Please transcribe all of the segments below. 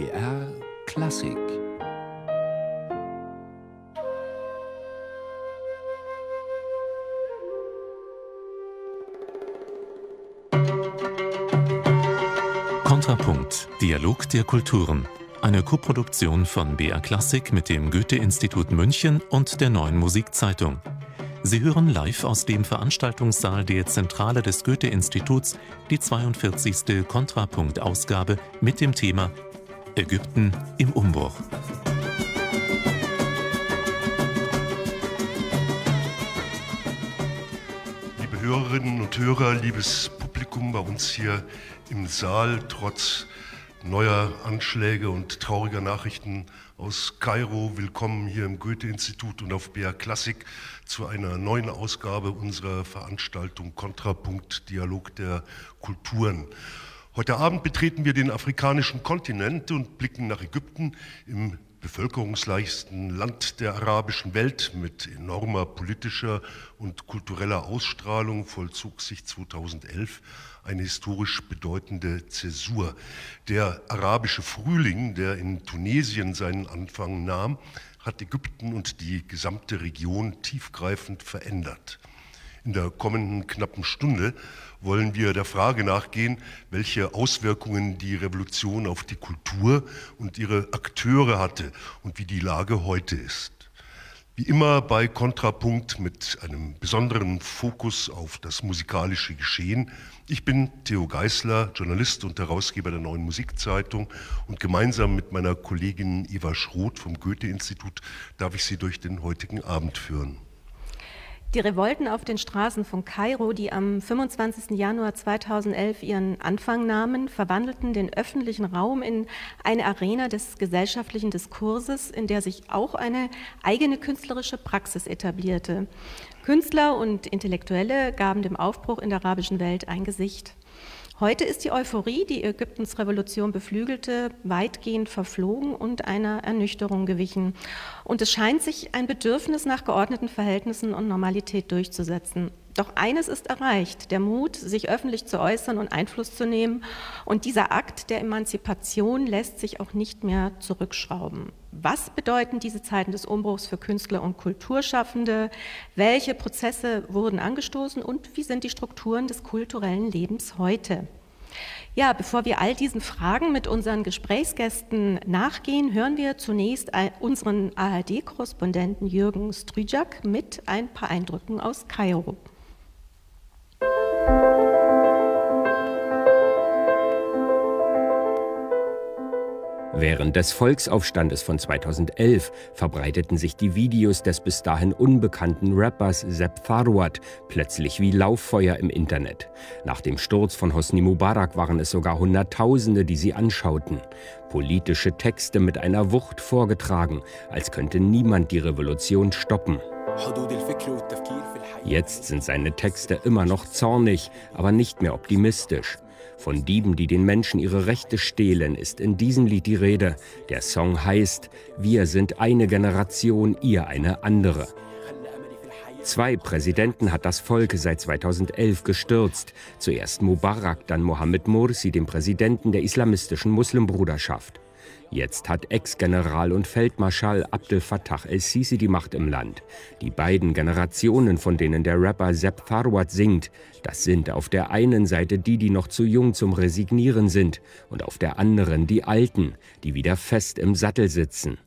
BR Klassik Kontrapunkt Dialog der Kulturen eine Koproduktion von BR Klassik mit dem Goethe-Institut München und der Neuen Musikzeitung. Sie hören live aus dem Veranstaltungssaal der Zentrale des Goethe-Instituts die 42. Kontrapunkt-Ausgabe mit dem Thema Ägypten im Umbruch. Liebe Hörerinnen und Hörer, liebes Publikum bei uns hier im Saal, trotz neuer Anschläge und trauriger Nachrichten aus Kairo. Willkommen hier im Goethe-Institut und auf BR Klassik zu einer neuen Ausgabe unserer Veranstaltung Kontrapunkt Dialog der Kulturen. Heute Abend betreten wir den afrikanischen Kontinent und blicken nach Ägypten im bevölkerungsreichsten Land der arabischen Welt mit enormer politischer und kultureller Ausstrahlung vollzog sich 2011 eine historisch bedeutende Zäsur. Der arabische Frühling, der in Tunesien seinen Anfang nahm, hat Ägypten und die gesamte Region tiefgreifend verändert. In der kommenden knappen Stunde wollen wir der Frage nachgehen, welche Auswirkungen die Revolution auf die Kultur und ihre Akteure hatte und wie die Lage heute ist. Wie immer bei Kontrapunkt mit einem besonderen Fokus auf das musikalische Geschehen. Ich bin Theo Geisler, Journalist und Herausgeber der Neuen Musikzeitung und gemeinsam mit meiner Kollegin Eva Schroth vom Goethe-Institut darf ich Sie durch den heutigen Abend führen. Die Revolten auf den Straßen von Kairo, die am 25. Januar 2011 ihren Anfang nahmen, verwandelten den öffentlichen Raum in eine Arena des gesellschaftlichen Diskurses, in der sich auch eine eigene künstlerische Praxis etablierte. Künstler und Intellektuelle gaben dem Aufbruch in der arabischen Welt ein Gesicht. Heute ist die Euphorie, die Ägyptens Revolution beflügelte, weitgehend verflogen und einer Ernüchterung gewichen. Und es scheint sich ein Bedürfnis nach geordneten Verhältnissen und Normalität durchzusetzen. Doch eines ist erreicht, der Mut, sich öffentlich zu äußern und Einfluss zu nehmen. Und dieser Akt der Emanzipation lässt sich auch nicht mehr zurückschrauben. Was bedeuten diese Zeiten des Umbruchs für Künstler und Kulturschaffende? Welche Prozesse wurden angestoßen und wie sind die Strukturen des kulturellen Lebens heute? Ja, bevor wir all diesen Fragen mit unseren Gesprächsgästen nachgehen, hören wir zunächst unseren ARD-Korrespondenten Jürgen Stryjak mit ein paar Eindrücken aus Kairo. Während des Volksaufstandes von 2011 verbreiteten sich die Videos des bis dahin unbekannten Rappers Sepp Tharwat plötzlich wie Lauffeuer im Internet. Nach dem Sturz von Hosni Mubarak waren es sogar Hunderttausende, die sie anschauten. Politische Texte mit einer Wucht vorgetragen, als könnte niemand die Revolution stoppen. Jetzt sind seine Texte immer noch zornig, aber nicht mehr optimistisch. Von Dieben, die den Menschen ihre Rechte stehlen, ist in diesem Lied die Rede. Der Song heißt Wir sind eine Generation, ihr eine andere. Zwei Präsidenten hat das Volk seit 2011 gestürzt. Zuerst Mubarak, dann Mohammed Morsi, dem Präsidenten der islamistischen Muslimbruderschaft. Jetzt hat Ex-General und Feldmarschall Abdel Fattah el-Sisi die Macht im Land. Die beiden Generationen, von denen der Rapper Sepp Tharwat singt, das sind auf der einen Seite die, die noch zu jung zum Resignieren sind, und auf der anderen die Alten, die wieder fest im Sattel sitzen.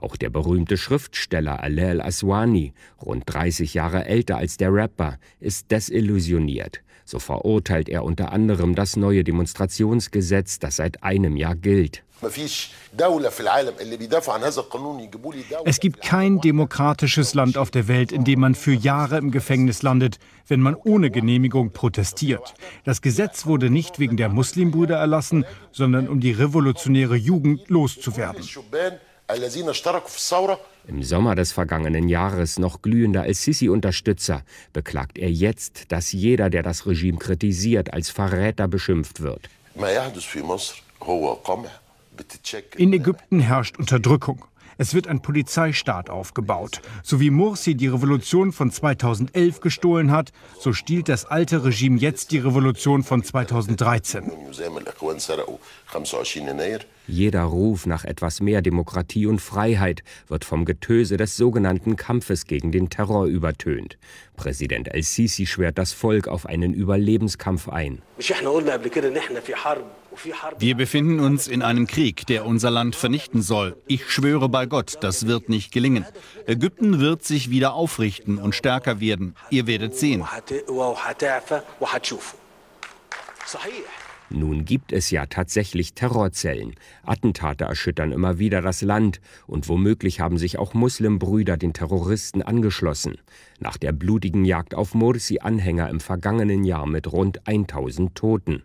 Auch der berühmte Schriftsteller Alel Aswani, rund 30 Jahre älter als der Rapper, ist desillusioniert. So verurteilt er unter anderem das neue Demonstrationsgesetz, das seit einem Jahr gilt. Es gibt kein demokratisches Land auf der Welt, in dem man für Jahre im Gefängnis landet, wenn man ohne Genehmigung protestiert. Das Gesetz wurde nicht wegen der Muslimbrüder erlassen, sondern um die revolutionäre Jugend loszuwerden. Im Sommer des vergangenen Jahres noch glühender als Sisi-Unterstützer, beklagt er jetzt, dass jeder, der das Regime kritisiert, als Verräter beschimpft wird. In Ägypten herrscht Unterdrückung. Es wird ein Polizeistaat aufgebaut. So wie Mursi die Revolution von 2011 gestohlen hat, so stiehlt das alte Regime jetzt die Revolution von 2013. Jeder Ruf nach etwas mehr Demokratie und Freiheit wird vom Getöse des sogenannten Kampfes gegen den Terror übertönt. Präsident El-Sisi schwört das Volk auf einen Überlebenskampf ein. Wir befinden uns in einem Krieg, der unser Land vernichten soll. Ich schwöre bei Gott, das wird nicht gelingen. Ägypten wird sich wieder aufrichten und stärker werden. Ihr werdet sehen. Nun gibt es ja tatsächlich Terrorzellen. Attentate erschüttern immer wieder das Land und womöglich haben sich auch Muslimbrüder den Terroristen angeschlossen. Nach der blutigen Jagd auf Morsi-Anhänger im vergangenen Jahr mit rund 1000 Toten.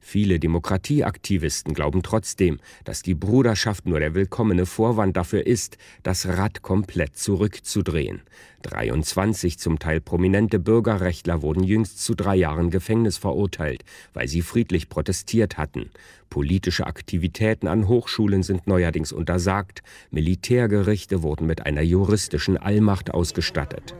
Viele Demokratieaktivisten glauben trotzdem, dass die Bruderschaft nur der willkommene Vorwand dafür ist, das Rad komplett zurückzudrehen. 23 zum Teil prominente Bürgerrechtler wurden jüngst zu drei Jahren Gefängnis verurteilt, weil sie friedlich protestiert hatten. Politische Aktivitäten an Hochschulen sind neuerdings untersagt. Militärgerichte wurden mit einer juristischen Allmacht ausgestattet.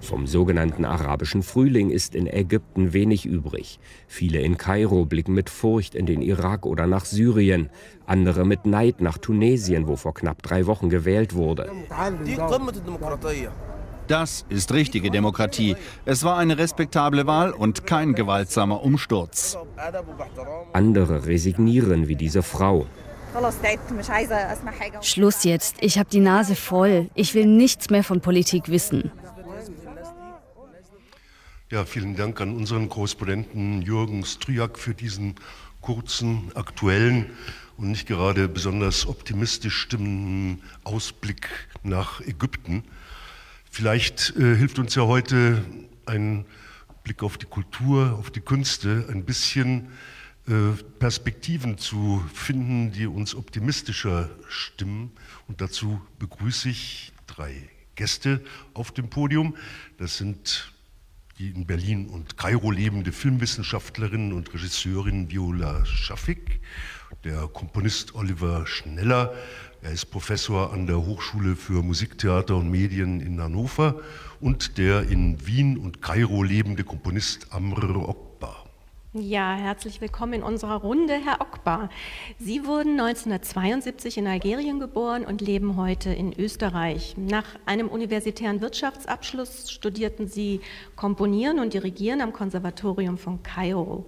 Vom sogenannten arabischen Frühling ist in Ägypten wenig übrig. Viele in Kairo blicken mit Furcht in den Irak oder nach Syrien, andere mit Neid nach Tunesien, wo vor knapp drei Wochen gewählt wurde. Das ist richtige Demokratie. Es war eine respektable Wahl und kein gewaltsamer Umsturz. Andere resignieren wie diese Frau. Schluss jetzt. Ich habe die Nase voll. Ich will nichts mehr von Politik wissen. Ja, vielen Dank an unseren Korrespondenten Jürgen Stryjak für diesen kurzen, aktuellen und nicht gerade besonders optimistisch stimmenden Ausblick nach Ägypten. Vielleicht äh, hilft uns ja heute ein Blick auf die Kultur, auf die Künste, ein bisschen Perspektiven zu finden, die uns optimistischer stimmen. Und dazu begrüße ich drei Gäste auf dem Podium. Das sind die in Berlin und Kairo lebende Filmwissenschaftlerin und Regisseurin Viola Schafik, der Komponist Oliver Schneller, er ist Professor an der Hochschule für Musiktheater und Medien in Hannover und der in Wien und Kairo lebende Komponist Amr. Ja, herzlich willkommen in unserer Runde, Herr Okbar. Sie wurden 1972 in Algerien geboren und leben heute in Österreich. Nach einem universitären Wirtschaftsabschluss studierten Sie Komponieren und Dirigieren am Konservatorium von Kairo.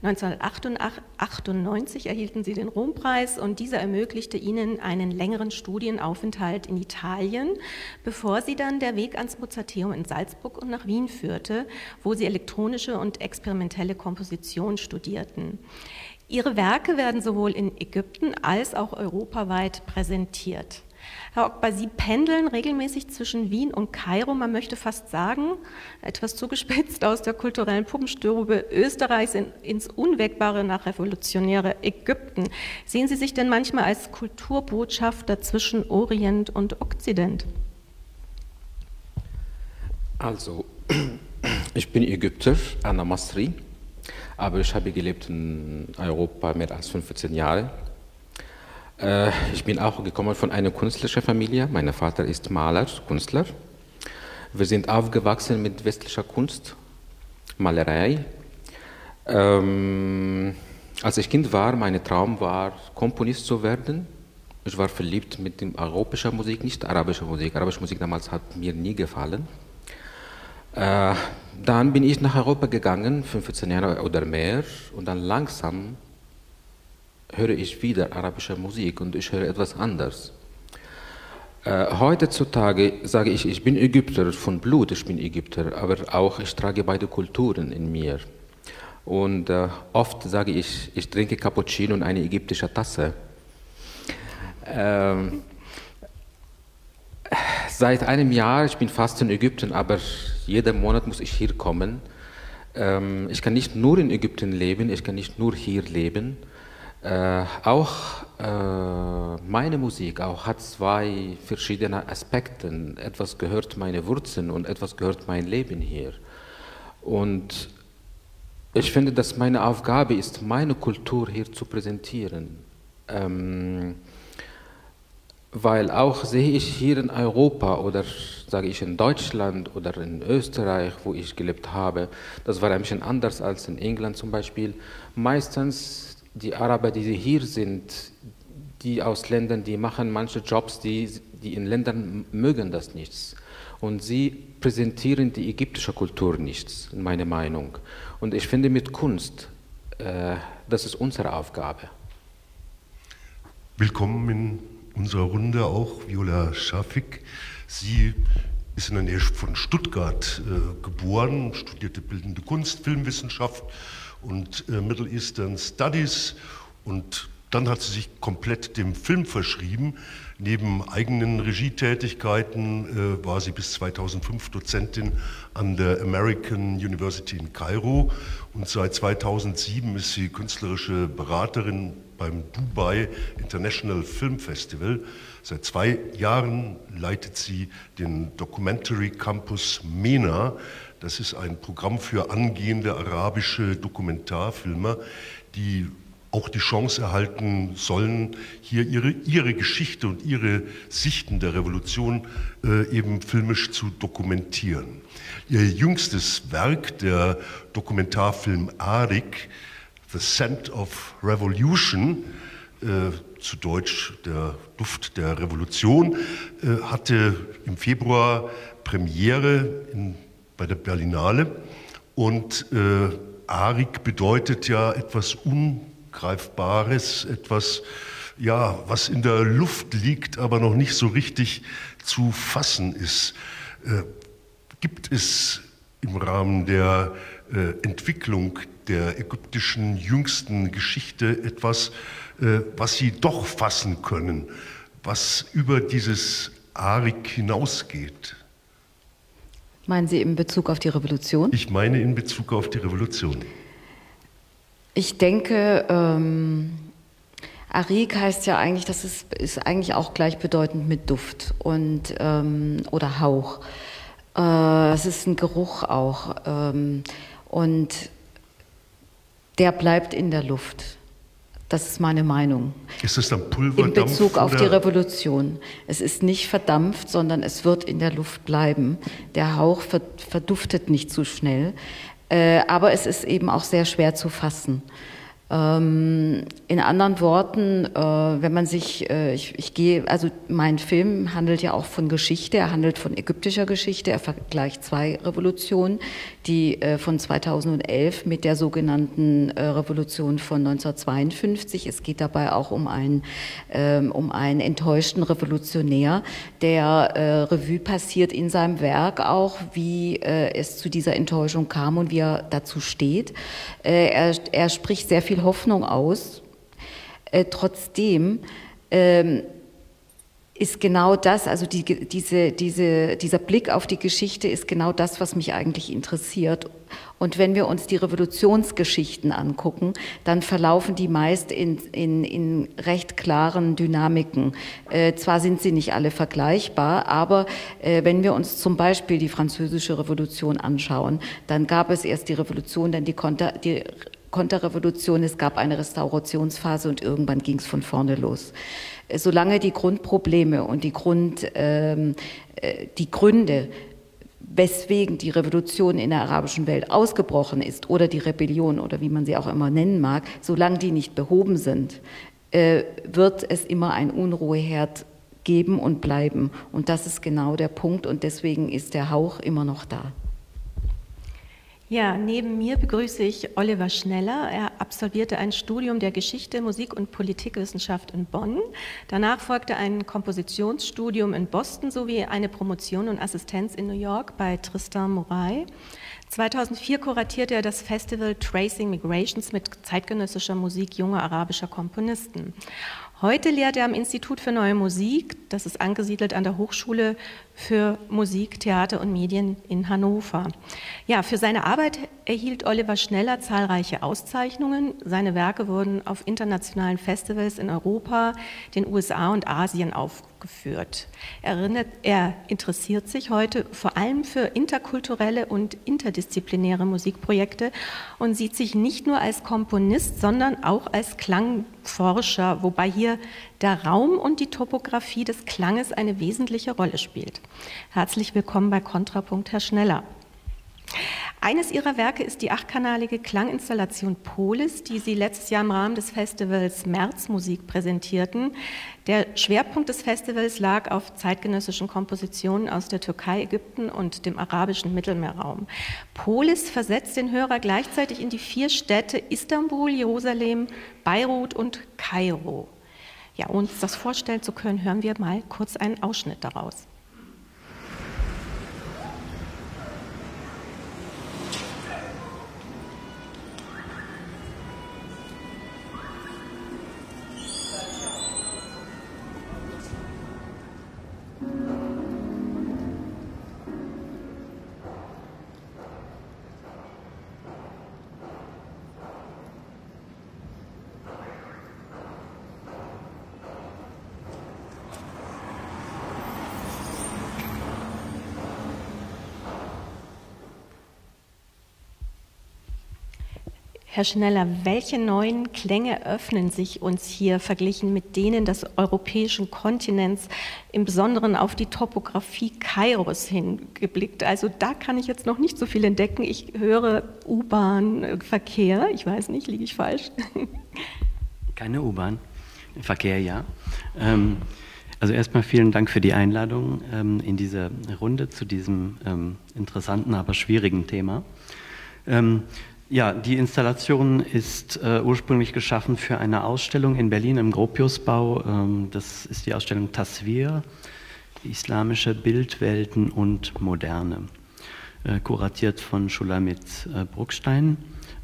1998 erhielten sie den Rompreis und dieser ermöglichte ihnen einen längeren Studienaufenthalt in Italien, bevor sie dann der Weg ans Mozarteum in Salzburg und nach Wien führte, wo sie elektronische und experimentelle Komposition studierten. Ihre Werke werden sowohl in Ägypten als auch europaweit präsentiert. Herr Ockbar, Sie pendeln regelmäßig zwischen Wien und Kairo. Man möchte fast sagen, etwas zugespitzt aus der kulturellen Puppenstube Österreichs in, ins unwägbare nach revolutionäre Ägypten. Sehen Sie sich denn manchmal als Kulturbotschafter zwischen Orient und Okzident? Also, ich bin Ägypter, Anna Masri, aber ich habe gelebt in Europa mehr als 15 Jahre ich bin auch gekommen von einer künstlerischen Familie. Mein Vater ist Maler, Künstler. Wir sind aufgewachsen mit westlicher Kunst, Malerei. Ähm, als ich Kind war, mein Traum war, Komponist zu werden. Ich war verliebt mit dem arabischer Musik, nicht arabischer Musik. Arabische Musik damals hat mir nie gefallen. Äh, dann bin ich nach Europa gegangen, 15 Jahre oder mehr, und dann langsam höre ich wieder arabische Musik und ich höre etwas anders. Äh, heutzutage sage ich, ich bin Ägypter von Blut, ich bin Ägypter, aber auch ich trage beide Kulturen in mir. Und äh, oft sage ich, ich trinke Cappuccino in eine ägyptische Tasse. Ähm, seit einem Jahr, ich bin fast in Ägypten, aber jeden Monat muss ich hier kommen. Ähm, ich kann nicht nur in Ägypten leben, ich kann nicht nur hier leben. Äh, auch äh, meine Musik auch hat zwei verschiedene Aspekte. Etwas gehört meine Wurzeln und etwas gehört mein Leben hier. Und ich finde, dass meine Aufgabe ist, meine Kultur hier zu präsentieren. Ähm, weil auch sehe ich hier in Europa oder sage ich in Deutschland oder in Österreich, wo ich gelebt habe, das war ein bisschen anders als in England zum Beispiel. Meistens die Araber, die hier sind, die aus Ländern, die machen manche Jobs, die, die in Ländern mögen das nichts. Und sie präsentieren die ägyptische Kultur nichts, in meiner Meinung. Und ich finde mit Kunst, äh, das ist unsere Aufgabe. Willkommen in unserer Runde auch Viola Schafik. Sie ist in der Nähe von Stuttgart äh, geboren, studierte bildende Kunst, Filmwissenschaft und äh, Middle Eastern Studies und dann hat sie sich komplett dem Film verschrieben. Neben eigenen Regietätigkeiten äh, war sie bis 2005 Dozentin an der American University in Kairo und seit 2007 ist sie künstlerische Beraterin beim Dubai International Film Festival. Seit zwei Jahren leitet sie den Documentary Campus MENA. Das ist ein Programm für angehende arabische Dokumentarfilmer, die auch die Chance erhalten sollen, hier ihre, ihre Geschichte und ihre Sichten der Revolution äh, eben filmisch zu dokumentieren. Ihr jüngstes Werk, der Dokumentarfilm Arik, The Scent of Revolution, äh, zu Deutsch der Duft der Revolution, äh, hatte im Februar Premiere in, bei der Berlinale und äh, Arik bedeutet ja etwas un Greifbares, etwas, ja, was in der Luft liegt, aber noch nicht so richtig zu fassen ist. Äh, gibt es im Rahmen der äh, Entwicklung der ägyptischen jüngsten Geschichte etwas, was Sie doch fassen können, was über dieses Arik hinausgeht? Meinen Sie in Bezug auf die Revolution? Ich meine in Bezug auf die Revolution. Ich denke, ähm, Arik heißt ja eigentlich, das ist, ist eigentlich auch gleichbedeutend mit Duft und, ähm, oder Hauch. Äh, es ist ein Geruch auch. Ähm, und der bleibt in der Luft. Das ist meine Meinung. Ist es dann Pulverdampf? In Bezug auf die Revolution. Es ist nicht verdampft, sondern es wird in der Luft bleiben. Der Hauch verduftet nicht zu schnell. Äh, aber es ist eben auch sehr schwer zu fassen. Ähm, in anderen Worten, äh, wenn man sich, äh, ich, ich gehe, also mein Film handelt ja auch von Geschichte, er handelt von ägyptischer Geschichte, er vergleicht zwei Revolutionen, die äh, von 2011 mit der sogenannten äh, Revolution von 1952. Es geht dabei auch um einen, ähm, um einen enttäuschten Revolutionär, der äh, Revue passiert in seinem Werk auch, wie äh, es zu dieser Enttäuschung kam und wie er dazu steht. er, er spricht sehr viel viel Hoffnung aus. Äh, trotzdem ähm, ist genau das, also die, diese, diese, dieser Blick auf die Geschichte ist genau das, was mich eigentlich interessiert. Und wenn wir uns die Revolutionsgeschichten angucken, dann verlaufen die meist in, in, in recht klaren Dynamiken. Äh, zwar sind sie nicht alle vergleichbar, aber äh, wenn wir uns zum Beispiel die französische Revolution anschauen, dann gab es erst die Revolution, dann die, Konter, die Konterrevolution, es gab eine Restaurationsphase und irgendwann ging es von vorne los. Solange die Grundprobleme und die, Grund, ähm, äh, die Gründe, weswegen die Revolution in der arabischen Welt ausgebrochen ist oder die Rebellion oder wie man sie auch immer nennen mag, solange die nicht behoben sind, äh, wird es immer ein Unruheherd geben und bleiben. Und das ist genau der Punkt und deswegen ist der Hauch immer noch da. Ja, neben mir begrüße ich Oliver Schneller. Er absolvierte ein Studium der Geschichte, Musik und Politikwissenschaft in Bonn. Danach folgte ein Kompositionsstudium in Boston sowie eine Promotion und Assistenz in New York bei Tristan Moray. 2004 kuratierte er das Festival Tracing Migrations mit zeitgenössischer Musik junger arabischer Komponisten. Heute lehrt er am Institut für Neue Musik, das ist angesiedelt an der Hochschule für Musik, Theater und Medien in Hannover. Ja, für seine Arbeit erhielt Oliver Schneller zahlreiche Auszeichnungen. Seine Werke wurden auf internationalen Festivals in Europa, den USA und Asien aufgenommen geführt. Erinnert, er interessiert sich heute vor allem für interkulturelle und interdisziplinäre Musikprojekte und sieht sich nicht nur als Komponist, sondern auch als Klangforscher, wobei hier der Raum und die Topographie des Klanges eine wesentliche Rolle spielt. Herzlich willkommen bei Kontrapunkt, Herr Schneller. Eines ihrer Werke ist die achtkanalige Klanginstallation Polis, die sie letztes Jahr im Rahmen des Festivals Märzmusik präsentierten. Der Schwerpunkt des Festivals lag auf zeitgenössischen Kompositionen aus der Türkei, Ägypten und dem arabischen Mittelmeerraum. Polis versetzt den Hörer gleichzeitig in die vier Städte Istanbul, Jerusalem, Beirut und Kairo. Ja, uns das vorstellen zu können, hören wir mal kurz einen Ausschnitt daraus. Herr Schneller, welche neuen Klänge öffnen sich uns hier verglichen mit denen des europäischen Kontinents, im Besonderen auf die Topografie Kairos hingeblickt? Also da kann ich jetzt noch nicht so viel entdecken. Ich höre U-Bahn-Verkehr. Ich weiß nicht, liege ich falsch? Keine U-Bahn. Verkehr, ja. Ähm, also erstmal vielen Dank für die Einladung ähm, in diese Runde zu diesem ähm, interessanten, aber schwierigen Thema. Ja, die Installation ist äh, ursprünglich geschaffen für eine Ausstellung in Berlin im Gropiusbau. Ähm, das ist die Ausstellung Tasvir, islamische Bildwelten und Moderne, äh, kuratiert von Schulamit äh, Bruckstein.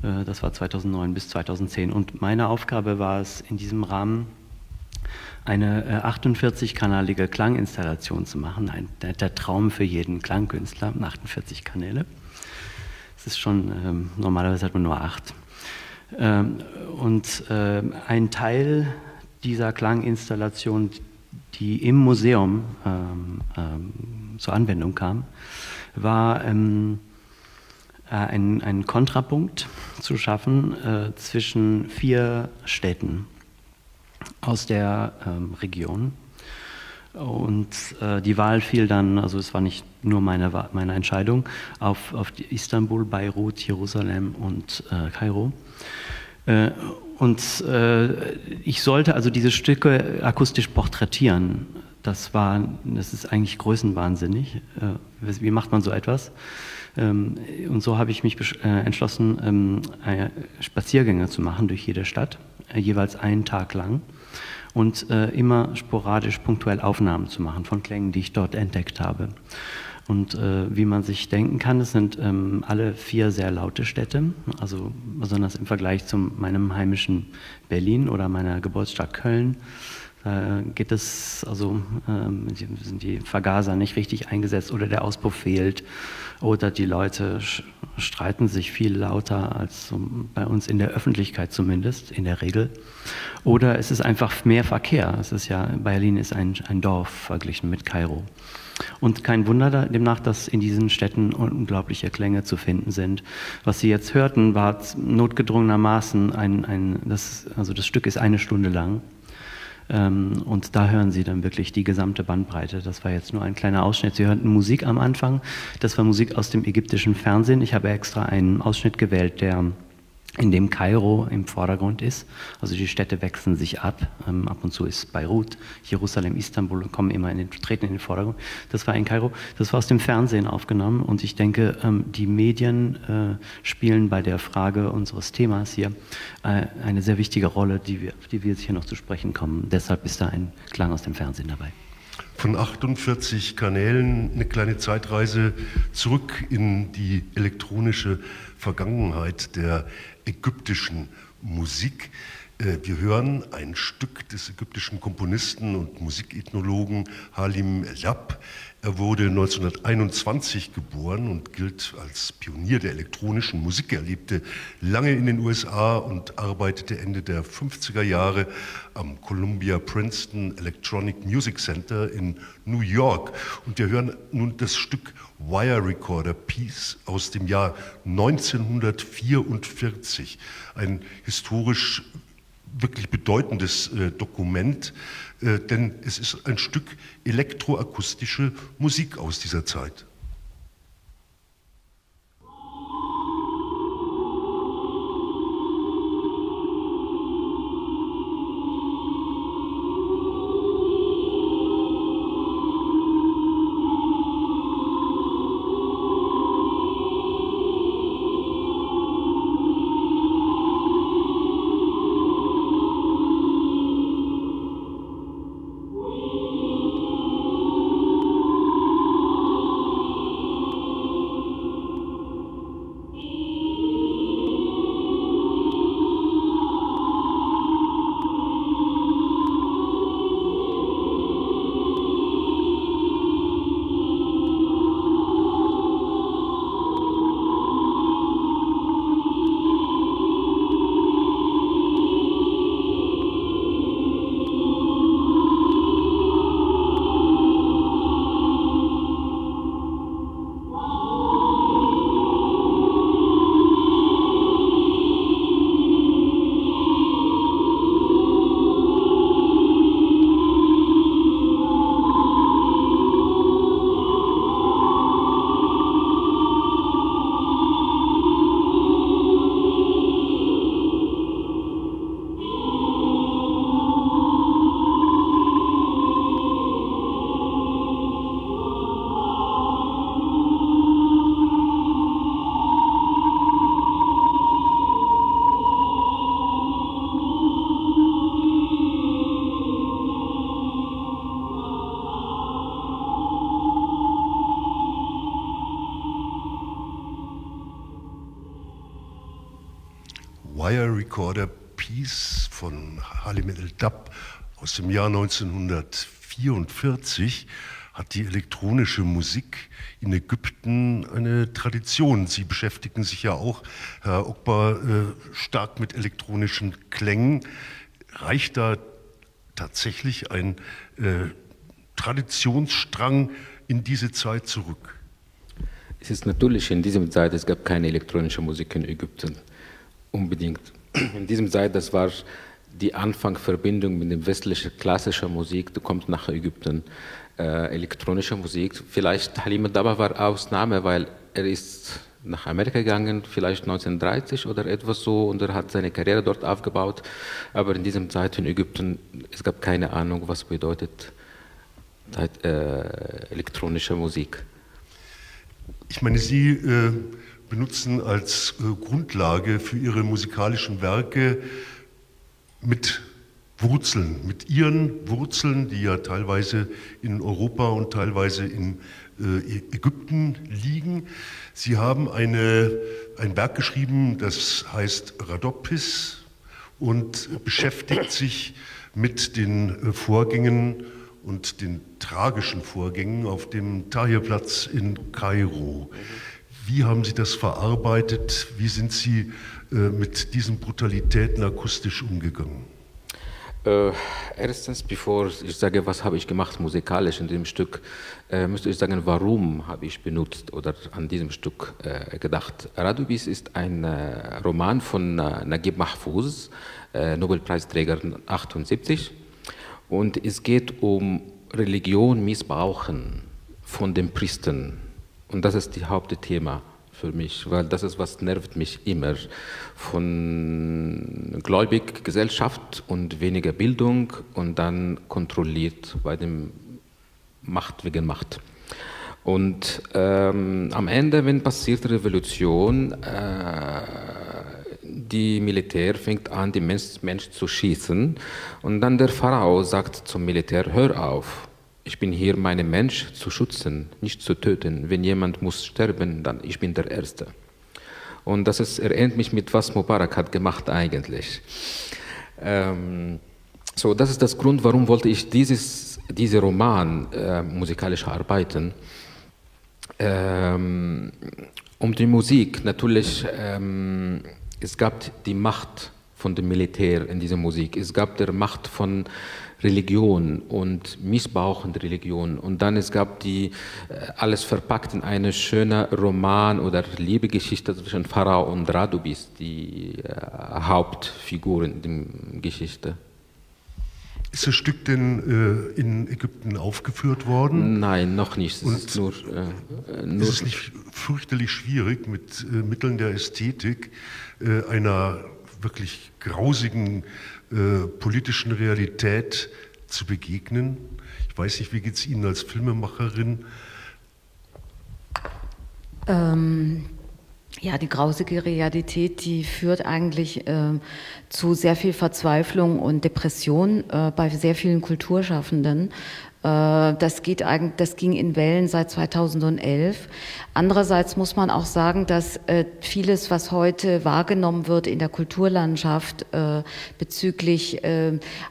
Äh, das war 2009 bis 2010. Und meine Aufgabe war es, in diesem Rahmen eine 48-kanalige äh, Klanginstallation zu machen. Ein, der, der Traum für jeden Klangkünstler, 48 Kanäle. Das ist schon, ähm, normalerweise hat man nur acht. Ähm, und äh, ein Teil dieser Klanginstallation, die im Museum ähm, ähm zur Anwendung kam, war ähm, äh, ein, ein, Kontrapunkt zu schaffen äh, zwischen vier Städten aus der ähm, Region und äh, die Wahl fiel dann, also es war nicht nur meine, meine Entscheidung, auf, auf Istanbul, Beirut, Jerusalem und äh, Kairo. Äh, und äh, ich sollte also diese Stücke akustisch porträtieren. Das war, das ist eigentlich größenwahnsinnig. Äh, wie macht man so etwas? Ähm, und so habe ich mich äh, entschlossen, ähm, Spaziergänge zu machen durch jede Stadt, jeweils einen Tag lang und äh, immer sporadisch, punktuell Aufnahmen zu machen von Klängen, die ich dort entdeckt habe. Und äh, wie man sich denken kann, es sind ähm, alle vier sehr laute Städte, also besonders im Vergleich zu meinem heimischen Berlin oder meiner Geburtsstadt Köln. Da geht es, also ähm, sind die Vergaser nicht richtig eingesetzt oder der Auspuff fehlt oder die Leute streiten sich viel lauter als bei uns in der Öffentlichkeit zumindest, in der Regel. Oder es ist einfach mehr Verkehr. Es ist ja, Berlin ist ein, ein Dorf verglichen mit Kairo. Und kein Wunder demnach, dass in diesen Städten unglaubliche Klänge zu finden sind. Was Sie jetzt hörten, war notgedrungenermaßen ein, ein das, also das Stück ist eine Stunde lang. Ähm, und da hören Sie dann wirklich die gesamte Bandbreite. Das war jetzt nur ein kleiner Ausschnitt. Sie hörten Musik am Anfang. Das war Musik aus dem ägyptischen Fernsehen. Ich habe extra einen Ausschnitt gewählt, der in dem Kairo im Vordergrund ist. Also die Städte wechseln sich ab. Ähm, ab und zu ist Beirut, Jerusalem, Istanbul kommen immer in den, treten in den Vordergrund. Das war in Kairo. Das war aus dem Fernsehen aufgenommen und ich denke, ähm, die Medien äh, spielen bei der Frage unseres Themas hier äh, eine sehr wichtige Rolle, die wir, die wir hier noch zu sprechen kommen. Deshalb ist da ein Klang aus dem Fernsehen dabei von 48 Kanälen eine kleine Zeitreise zurück in die elektronische Vergangenheit der ägyptischen Musik. Äh, wir hören ein Stück des ägyptischen Komponisten und Musikethnologen Halim El-Dab. Er wurde 1921 geboren und gilt als Pionier der elektronischen Musik. Er lebte lange in den USA und arbeitete Ende der 50er Jahre am Columbia Princeton Electronic Music Center in New York. Und wir hören nun das Stück Wire Recorder Piece aus dem Jahr 1944. Ein historisch wirklich bedeutendes äh, Dokument, äh, denn es ist ein Stück elektroakustische Musik aus dieser Zeit. Recorder Piece von Halim El-Dab aus dem Jahr 1944 hat die elektronische Musik in Ägypten eine Tradition. Sie beschäftigen sich ja auch, Herr Okbar, äh, stark mit elektronischen Klängen. Reicht da tatsächlich ein äh, Traditionsstrang in diese Zeit zurück? Es ist natürlich in dieser Zeit, es gab keine elektronische Musik in Ägypten unbedingt in diesem Zeit, das war die Anfangsverbindung mit der westlichen klassischen Musik, die kommt nach Ägypten, äh, elektronische Musik. Vielleicht Halim Daba war Ausnahme, weil er ist nach Amerika gegangen, vielleicht 1930 oder etwas so, und er hat seine Karriere dort aufgebaut. Aber in diesem Zeit in Ägypten, es gab keine Ahnung, was bedeutet äh, elektronische Musik. Ich meine, Sie äh benutzen als äh, Grundlage für ihre musikalischen Werke mit Wurzeln, mit ihren Wurzeln, die ja teilweise in Europa und teilweise in äh, Ägypten liegen. Sie haben eine, ein Werk geschrieben, das heißt Radopis und beschäftigt sich mit den äh, Vorgängen und den tragischen Vorgängen auf dem Tahrirplatz in Kairo. Wie haben Sie das verarbeitet? Wie sind Sie äh, mit diesen Brutalitäten akustisch umgegangen? Äh, erstens, bevor ich sage, was habe ich gemacht musikalisch in dem Stück, äh, müsste ich sagen, warum habe ich benutzt oder an diesem Stück äh, gedacht. Radubis ist ein äh, Roman von äh, Naguib Mahfouz, äh, Nobelpreisträger 78. Und es geht um Religion missbrauchen von den Priestern und das ist das Hauptthema für mich, weil das ist, was nervt mich immer. Von gläubig Gesellschaft und weniger Bildung und dann kontrolliert bei dem Macht wegen Macht. Und ähm, am Ende, wenn passiert Revolution, äh, die Militär fängt an, die Mensch, Mensch zu schießen und dann der Pharao sagt zum Militär, hör auf, ich bin hier, meinen Mensch zu schützen, nicht zu töten. Wenn jemand muss sterben, dann ich bin der Erste. Und das ist, erinnert mich mit was Mubarak hat gemacht eigentlich. Ähm, so, das ist das Grund, warum wollte ich dieses, diese Roman äh, musikalisch arbeiten. Ähm, um die Musik, natürlich, ähm, es gab die Macht von dem Militär in dieser Musik. Es gab die Macht von Religion und Missbrauch in Religion. Und dann es gab die äh, alles verpackt in eine schöne Roman oder Liebegeschichte zwischen Pharao und Radubis, die äh, Hauptfiguren in der Geschichte. Ist das Stück denn äh, in Ägypten aufgeführt worden? Nein, noch nicht. Es Und ist nur, äh, nur ist es nicht fürchterlich schwierig, mit äh, Mitteln der Ästhetik äh, einer wirklich grausigen äh, politischen Realität zu begegnen? Ich weiß nicht, wie geht es Ihnen als Filmemacherin? Ähm, ja, die grausige Realität, die führt eigentlich äh, zu sehr viel Verzweiflung und Depression äh, bei sehr vielen Kulturschaffenden. Äh, das, geht eigentlich, das ging in Wellen seit 2011. Andererseits muss man auch sagen, dass äh, vieles, was heute wahrgenommen wird in der Kulturlandschaft äh, bezüglich,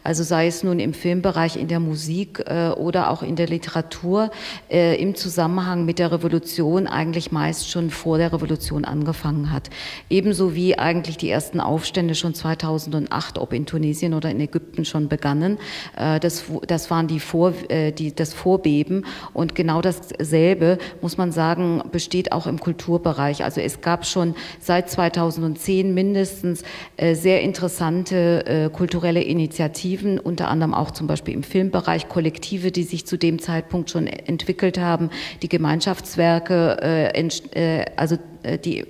also sei es nun im Filmbereich, in der Musik oder auch in der Literatur, im Zusammenhang mit der Revolution eigentlich meist schon vor der Revolution angefangen hat. Ebenso wie eigentlich die ersten Aufstände schon 2008, ob in Tunesien oder in Ägypten schon begannen. Das, das waren die Vor die, das Vorbeben. Und genau dasselbe, muss man sagen, besteht auch im Kulturbereich. Also es gab schon seit 2010 mindestens äh, sehr interessante äh, kulturelle Initiativen, unter anderem auch zum Beispiel im Filmbereich, Kollektive, die sich zu dem Zeitpunkt schon entwickelt haben, die Gemeinschaftswerke, äh, äh also äh, die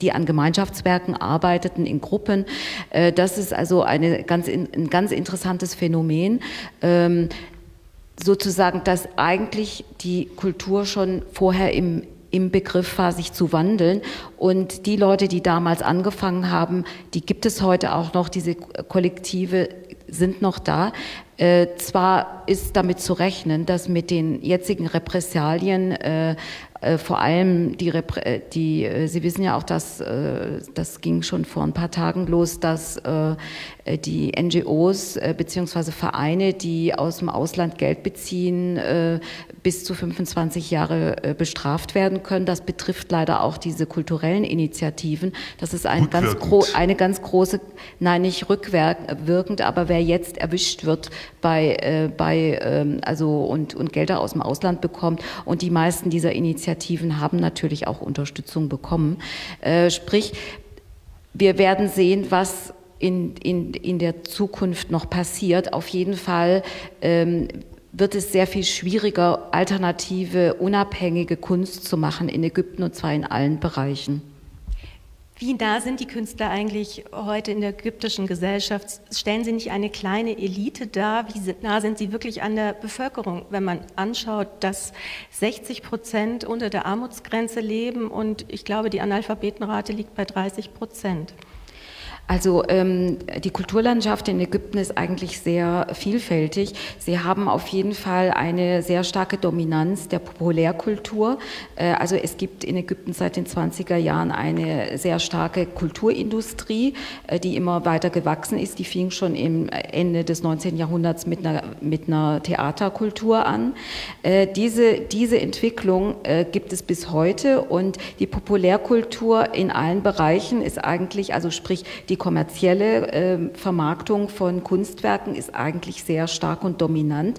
die an Gemeinschaftswerken arbeiteten in Gruppen. Äh, das ist also eine ganz, ein ganz interessantes Phänomen. Sozusagen, dass eigentlich die Kultur schon vorher im, im Begriff war, sich zu wandeln. Und die Leute, die damals angefangen haben, die gibt es heute auch noch, diese Kollektive sind noch da. Äh, zwar ist damit zu rechnen, dass mit den jetzigen Repressalien äh, vor allem die, äh, die, äh, Sie wissen ja auch, dass das ging schon vor ein paar Tagen los, dass die NGOs beziehungsweise Vereine, die aus dem Ausland Geld beziehen, bis zu 25 Jahre bestraft werden können. Das betrifft leider auch diese kulturellen Initiativen. Das ist ein ganz eine ganz große, nein, nicht rückwirkend, aber wer jetzt erwischt wird bei, bei ähm, also und, und Gelder aus dem Ausland bekommt und die meisten dieser Initiativen Initiativen haben natürlich auch Unterstützung bekommen. Äh, sprich, wir werden sehen, was in, in, in der Zukunft noch passiert. Auf jeden Fall ähm, wird es sehr viel schwieriger, alternative, unabhängige Kunst zu machen in Ägypten und zwar in allen Bereichen. Wie nah sind die Künstler eigentlich heute in der ägyptischen Gesellschaft? Stellen sie nicht eine kleine Elite dar? Wie nah sind sie wirklich an der Bevölkerung, wenn man anschaut, dass 60 Prozent unter der Armutsgrenze leben und ich glaube, die Analphabetenrate liegt bei 30 Prozent? Also ähm, die Kulturlandschaft in Ägypten ist eigentlich sehr vielfältig. Sie haben auf jeden Fall eine sehr starke Dominanz der Populärkultur. Äh, also es gibt in Ägypten seit den 20er Jahren eine sehr starke Kulturindustrie, äh, die immer weiter gewachsen ist. Die fing schon im Ende des 19. Jahrhunderts mit einer, mit einer Theaterkultur an. Äh, diese, diese Entwicklung äh, gibt es bis heute und die Populärkultur in allen Bereichen ist eigentlich, also sprich die kommerzielle äh, Vermarktung von Kunstwerken ist eigentlich sehr stark und dominant.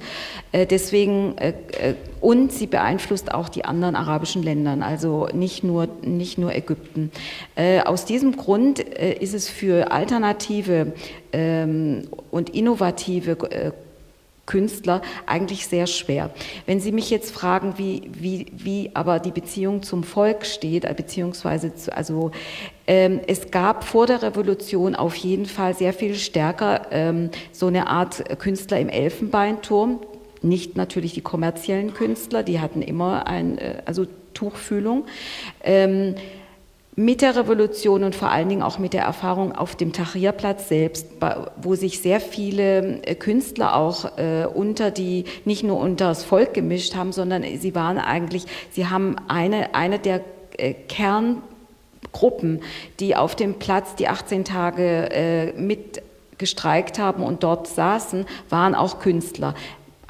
Äh, deswegen äh, äh und sie beeinflusst auch die anderen arabischen Länder, also nicht nur, nicht nur Ägypten. Äh, aus diesem Grund äh, ist es für alternative ähm, und innovative Künstler eigentlich sehr schwer. Wenn Sie mich jetzt fragen, wie, wie, wie aber die Beziehung zum Volk steht, beziehungsweise zu, also es gab vor der Revolution auf jeden Fall sehr viel stärker ähm, so eine Art Künstler im Elfenbeinturm, nicht natürlich die kommerziellen Künstler, die hatten immer ein, äh, also Tuchfühlung. Ähm, mit der Revolution und vor allen Dingen auch mit der Erfahrung auf dem Tahrirplatz selbst, wo sich sehr viele äh, Künstler auch äh, unter die, nicht nur unter das Volk gemischt haben, sondern sie waren eigentlich, sie haben eine, eine der äh, Kerngruppen, die auf dem Platz die 18 Tage mit gestreikt haben und dort saßen, waren auch Künstler.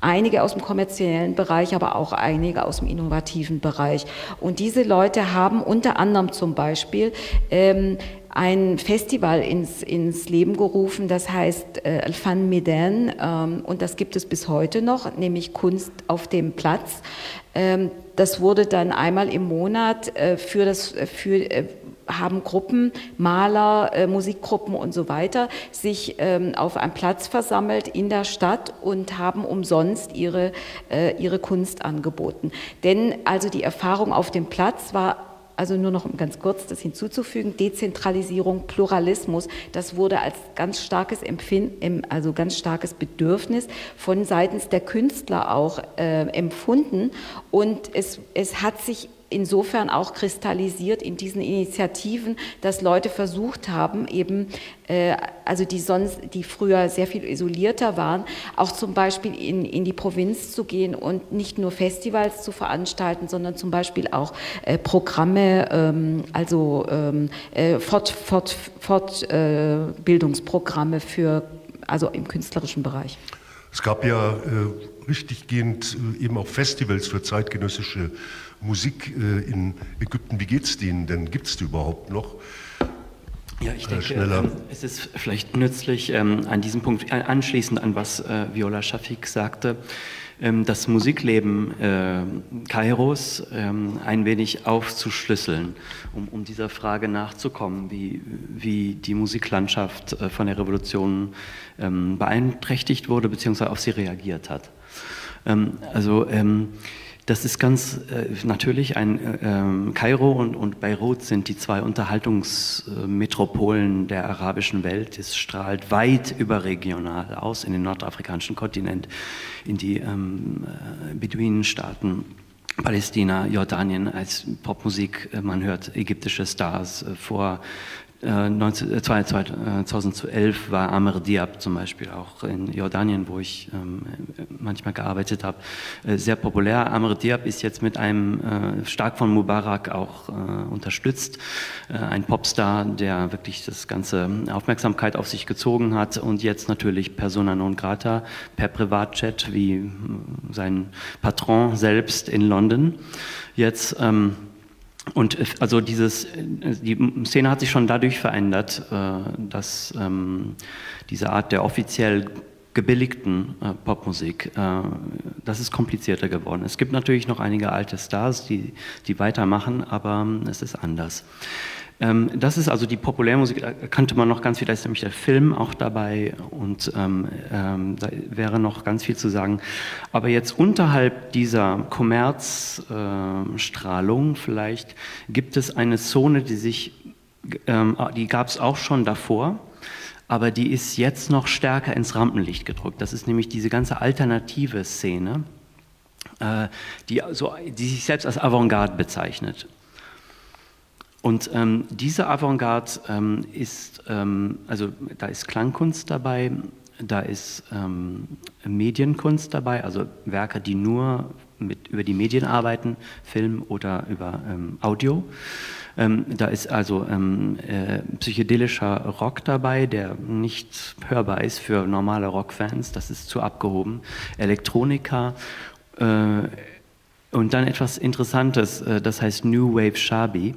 Einige aus dem kommerziellen Bereich, aber auch einige aus dem innovativen Bereich. Und diese Leute haben unter anderem zum Beispiel ähm, ein Festival ins, ins Leben gerufen, das heißt äh, Alfan Meden ähm, und das gibt es bis heute noch, nämlich Kunst auf dem Platz. Ähm, das wurde dann einmal im Monat äh, für das, für, äh, haben Gruppen, Maler, äh, Musikgruppen und so weiter sich ähm, auf einem Platz versammelt in der Stadt und haben umsonst ihre, äh, ihre Kunst angeboten. Denn also die Erfahrung auf dem Platz war also nur noch um ganz kurz das hinzuzufügen, Dezentralisierung, Pluralismus, das wurde als ganz starkes Empfinden, also ganz starkes Bedürfnis von seitens der Künstler auch äh, empfunden und es, es hat sich insofern auch kristallisiert in diesen Initiativen, dass Leute versucht haben, eben, äh, also die sonst, die früher sehr viel isolierter waren, auch zum Beispiel in, in die Provinz zu gehen und nicht nur Festivals zu veranstalten, sondern zum Beispiel auch äh, Programme, ähm, also ähm, äh, Fort, Fort, Fortbildungsprogramme für, also im künstlerischen Bereich. Es gab ja äh, richtiggehend äh, eben auch Festivals für zeitgenössische Musik äh, in Ägypten. Wie geht es denen denn? Gibt es die überhaupt noch? Ja, ich denke, äh, es ist vielleicht nützlich, ähm, an diesem Punkt anschließend an was äh, Viola Shafik sagte, ähm, das Musikleben äh, Kairos ähm, ein wenig aufzuschlüsseln, um, um dieser Frage nachzukommen, wie, wie die Musiklandschaft äh, von der Revolution ähm, beeinträchtigt wurde bzw. auf sie reagiert hat. Ähm, also ähm, das ist ganz äh, natürlich ein äh, ähm, Kairo und, und Beirut sind die zwei Unterhaltungsmetropolen der arabischen Welt. Es strahlt weit überregional aus in den nordafrikanischen Kontinent, in die ähm, äh, Beduinenstaaten. Palästina, Jordanien als Popmusik. Äh, man hört ägyptische Stars äh, vor äh, 2011 äh, äh, war Amr Diab zum Beispiel auch in Jordanien, wo ich ähm, manchmal gearbeitet habe, sehr populär. Amr Diab ist jetzt mit einem stark von Mubarak auch unterstützt, ein Popstar, der wirklich das ganze Aufmerksamkeit auf sich gezogen hat und jetzt natürlich persona non grata per Privatchat wie hm, sein Patron selbst in London. Jetzt ähm, und also dieses, die Szene hat sich schon dadurch verändert, äh, dass ähm, diese Art der offiziell gebilligten äh, Popmusik, äh, das ist komplizierter geworden. Es gibt natürlich noch einige alte Stars, die, die weitermachen, aber es ist anders. Ähm, das ist also die Populärmusik, da könnte man noch ganz viel, da ist nämlich der Film auch dabei und ähm, ähm, da wäre noch ganz viel zu sagen. Aber jetzt unterhalb dieser Kommerzstrahlung äh, vielleicht gibt es eine Zone, die sich, ähm, die gab es auch schon davor, aber die ist jetzt noch stärker ins Rampenlicht gedrückt. Das ist nämlich diese ganze alternative Szene, äh, die, so, die sich selbst als Avantgarde bezeichnet. Und ähm, diese Avantgarde ähm, ist, ähm, also da ist Klangkunst dabei, da ist ähm, Medienkunst dabei, also Werke, die nur mit, über die Medien arbeiten, Film oder über ähm, Audio. Ähm, da ist also äh, psychedelischer Rock dabei, der nicht hörbar ist für normale Rockfans, das ist zu abgehoben. Elektronika. Äh, und dann etwas Interessantes, äh, das heißt New Wave Shabi.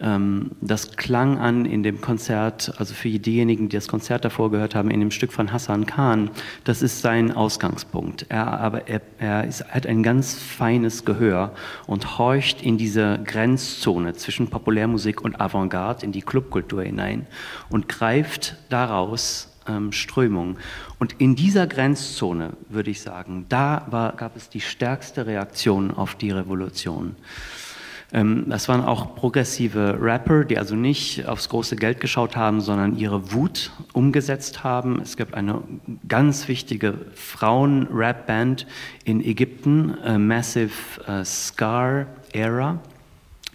Ähm, das klang an in dem Konzert, also für diejenigen, die das Konzert davor gehört haben, in dem Stück von Hassan Khan. Das ist sein Ausgangspunkt. Er, aber er, er ist, hat ein ganz feines Gehör und horcht in diese Grenzzone zwischen Populärmusik und Avantgarde, in die Clubkultur hinein und greift daraus ähm, Strömungen. Und in dieser Grenzzone, würde ich sagen, da war, gab es die stärkste Reaktion auf die Revolution. Ähm, das waren auch progressive Rapper, die also nicht aufs große Geld geschaut haben, sondern ihre Wut umgesetzt haben. Es gibt eine ganz wichtige Frauen-Rap-Band in Ägypten, äh, Massive äh, Scar Era,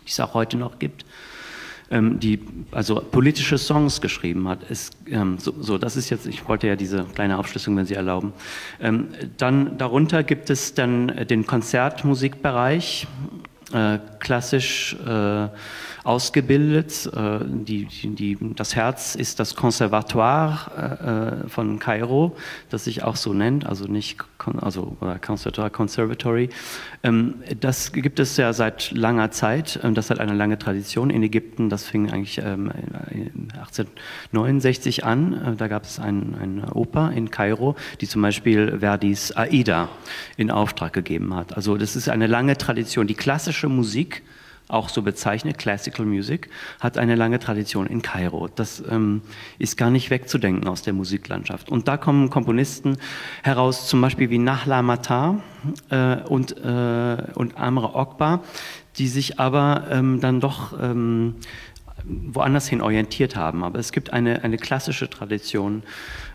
die es auch heute noch gibt ähm, die also politische Songs geschrieben hat. Es, ähm, so, so, das ist jetzt, ich wollte ja diese kleine Aufschlüsselung, wenn Sie erlauben. Ähm, dann darunter gibt es dann den Konzertmusikbereich, klassisch äh, ausgebildet. Äh, die, die, das Herz ist das Conservatoire äh, von Kairo, das sich auch so nennt, also nicht also Conservatoire Conservatory. Ähm, das gibt es ja seit langer Zeit. Ähm, das hat eine lange Tradition in Ägypten. Das fing eigentlich ähm, 1869 an. Äh, da gab es ein, eine Oper in Kairo, die zum Beispiel Verdis Aida in Auftrag gegeben hat. Also das ist eine lange Tradition. Die klassische Musik auch so bezeichnet, Classical Music, hat eine lange Tradition in Kairo. Das ähm, ist gar nicht wegzudenken aus der Musiklandschaft. Und da kommen Komponisten heraus, zum Beispiel wie Nahla Matar äh, und, äh, und Amre Okba, die sich aber ähm, dann doch ähm, woanders hin orientiert haben. Aber es gibt eine, eine klassische Tradition,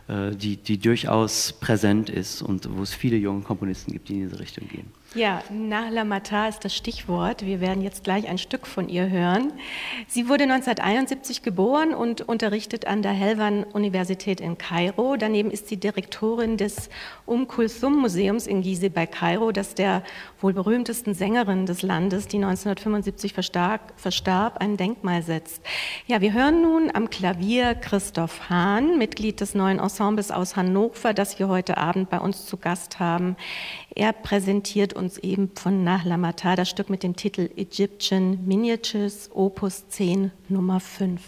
äh, die, die durchaus präsent ist und wo es viele junge Komponisten gibt, die in diese Richtung gehen. Ja, Nahla Matar ist das Stichwort. Wir werden jetzt gleich ein Stück von ihr hören. Sie wurde 1971 geboren und unterrichtet an der Helwan-Universität in Kairo. Daneben ist sie Direktorin des Um Kulthum Museums in Gizeh bei Kairo, das der wohl berühmtesten Sängerin des Landes, die 1975 verstarb, verstarb, ein Denkmal setzt. Ja, wir hören nun am Klavier Christoph Hahn, Mitglied des neuen Ensembles aus Hannover, das wir heute Abend bei uns zu Gast haben. Er präsentiert uns eben von Nahla Matar das Stück mit dem Titel Egyptian Miniatures, Opus 10, Nummer 5.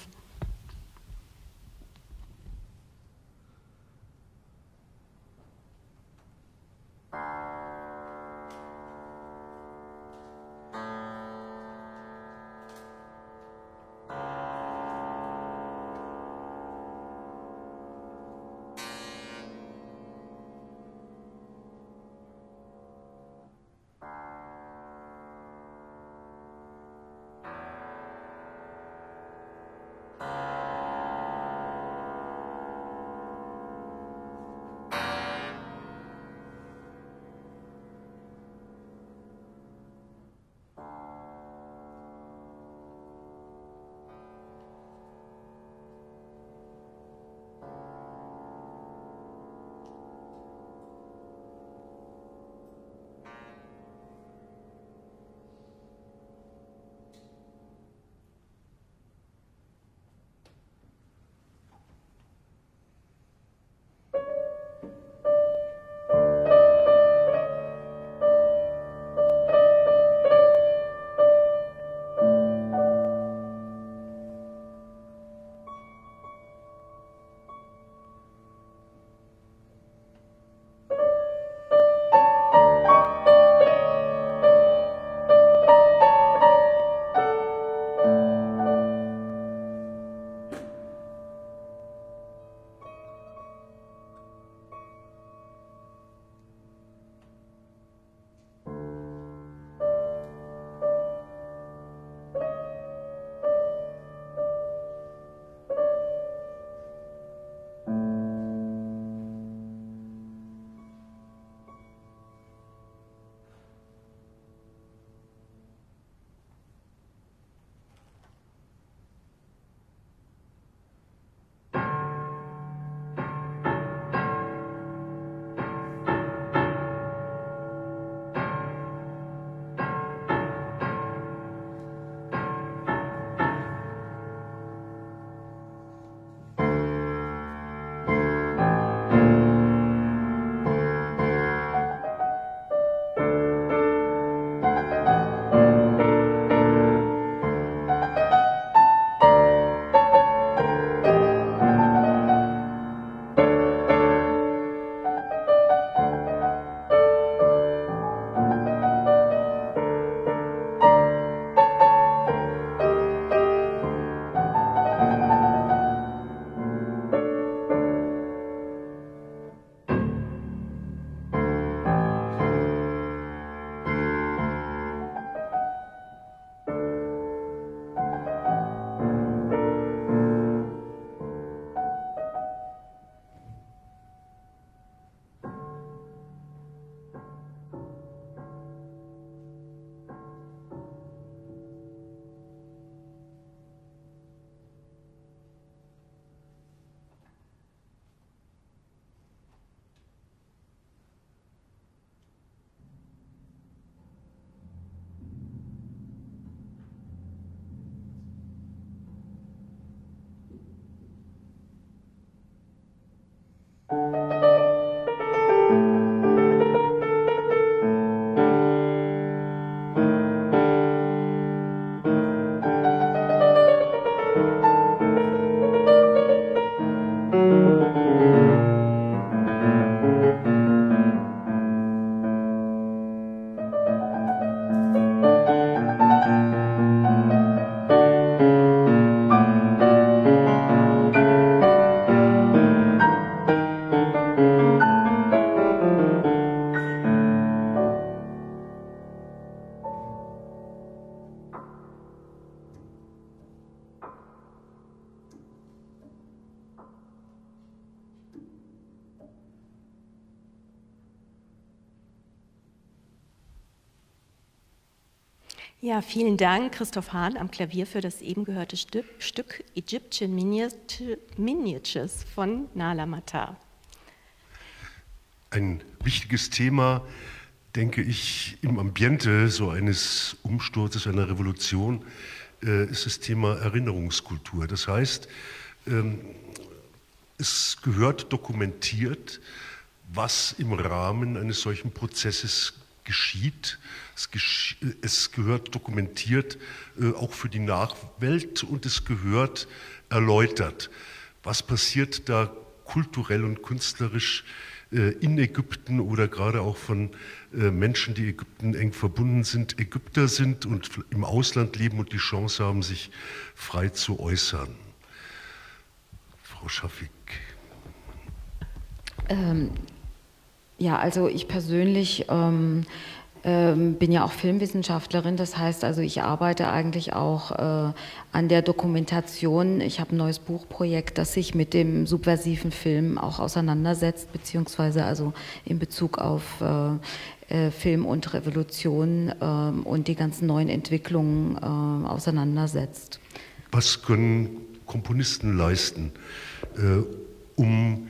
Ja, vielen Dank, Christoph Hahn am Klavier für das eben gehörte Stück, Stück Egyptian Miniatures von Nala Matar. Ein wichtiges Thema, denke ich, im Ambiente so eines Umsturzes, einer Revolution, äh, ist das Thema Erinnerungskultur. Das heißt, ähm, es gehört dokumentiert, was im Rahmen eines solchen Prozesses geschieht. Es, gesch es gehört dokumentiert äh, auch für die Nachwelt und es gehört erläutert. Was passiert da kulturell und künstlerisch äh, in Ägypten oder gerade auch von äh, Menschen, die Ägypten eng verbunden sind, Ägypter sind und im Ausland leben und die Chance haben, sich frei zu äußern. Frau Schaffig. Ähm, ja, also ich persönlich ähm, ähm, bin ja auch Filmwissenschaftlerin, das heißt also, ich arbeite eigentlich auch äh, an der Dokumentation. Ich habe ein neues Buchprojekt, das sich mit dem subversiven Film auch auseinandersetzt, beziehungsweise also in Bezug auf äh, äh, Film und Revolution ähm, und die ganzen neuen Entwicklungen äh, auseinandersetzt. Was können Komponisten leisten, äh, um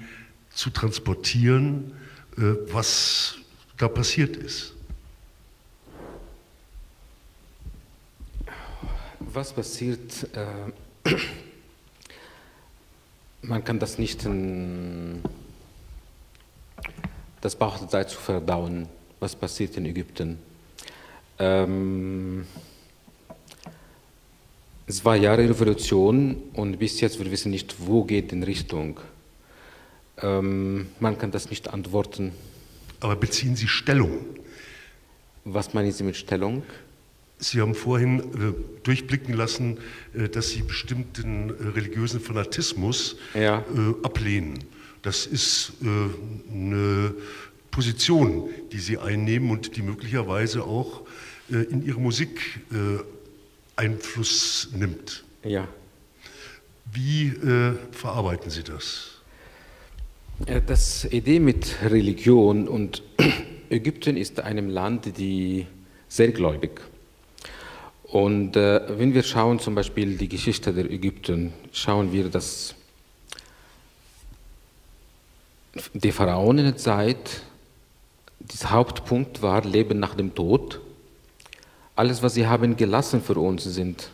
zu transportieren, äh, was da passiert ist? was passiert, äh, man kann das nicht, in, das braucht Zeit zu verdauen, was passiert in Ägypten. Ähm, es war Jahre Revolution und bis jetzt wir wissen nicht, wo geht in Richtung. Ähm, man kann das nicht antworten. Aber beziehen Sie Stellung? Was meinen Sie mit Stellung? Sie haben vorhin äh, durchblicken lassen, äh, dass Sie bestimmten äh, religiösen Fanatismus ja. Äh, ablehnen. Das ist äh, eine Position, die Sie einnehmen und die möglicherweise auch äh, in Ihre Musik Einfluss nimmt. Ja. Wie verarbeiten Sie das? Das Idee mit Religion und Ägypten ist einem Land, die sehr gläubig und äh, wenn wir schauen zum Beispiel die Geschichte der Ägypten, schauen wir, dass die Pharaonen in der Zeit, der Hauptpunkt war Leben nach dem Tod. Alles, was sie haben gelassen für uns, sind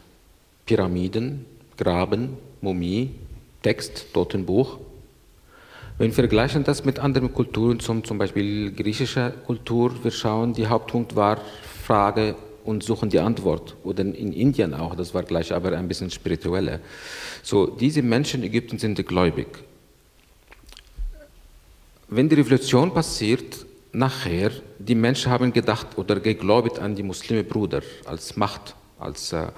Pyramiden, Graben, Mumie, Text, Totenbuch. Wenn wir vergleichen das mit anderen Kulturen, zum, zum Beispiel griechischer Kultur, wir schauen, die Hauptpunkt war Frage und suchen die Antwort. Oder in Indien auch, das war gleich aber ein bisschen spiritueller. So, diese Menschen in Ägypten sind gläubig. Wenn die Revolution passiert, nachher, die Menschen haben gedacht oder geglaubt an die Muslime Brüder als Macht, als äh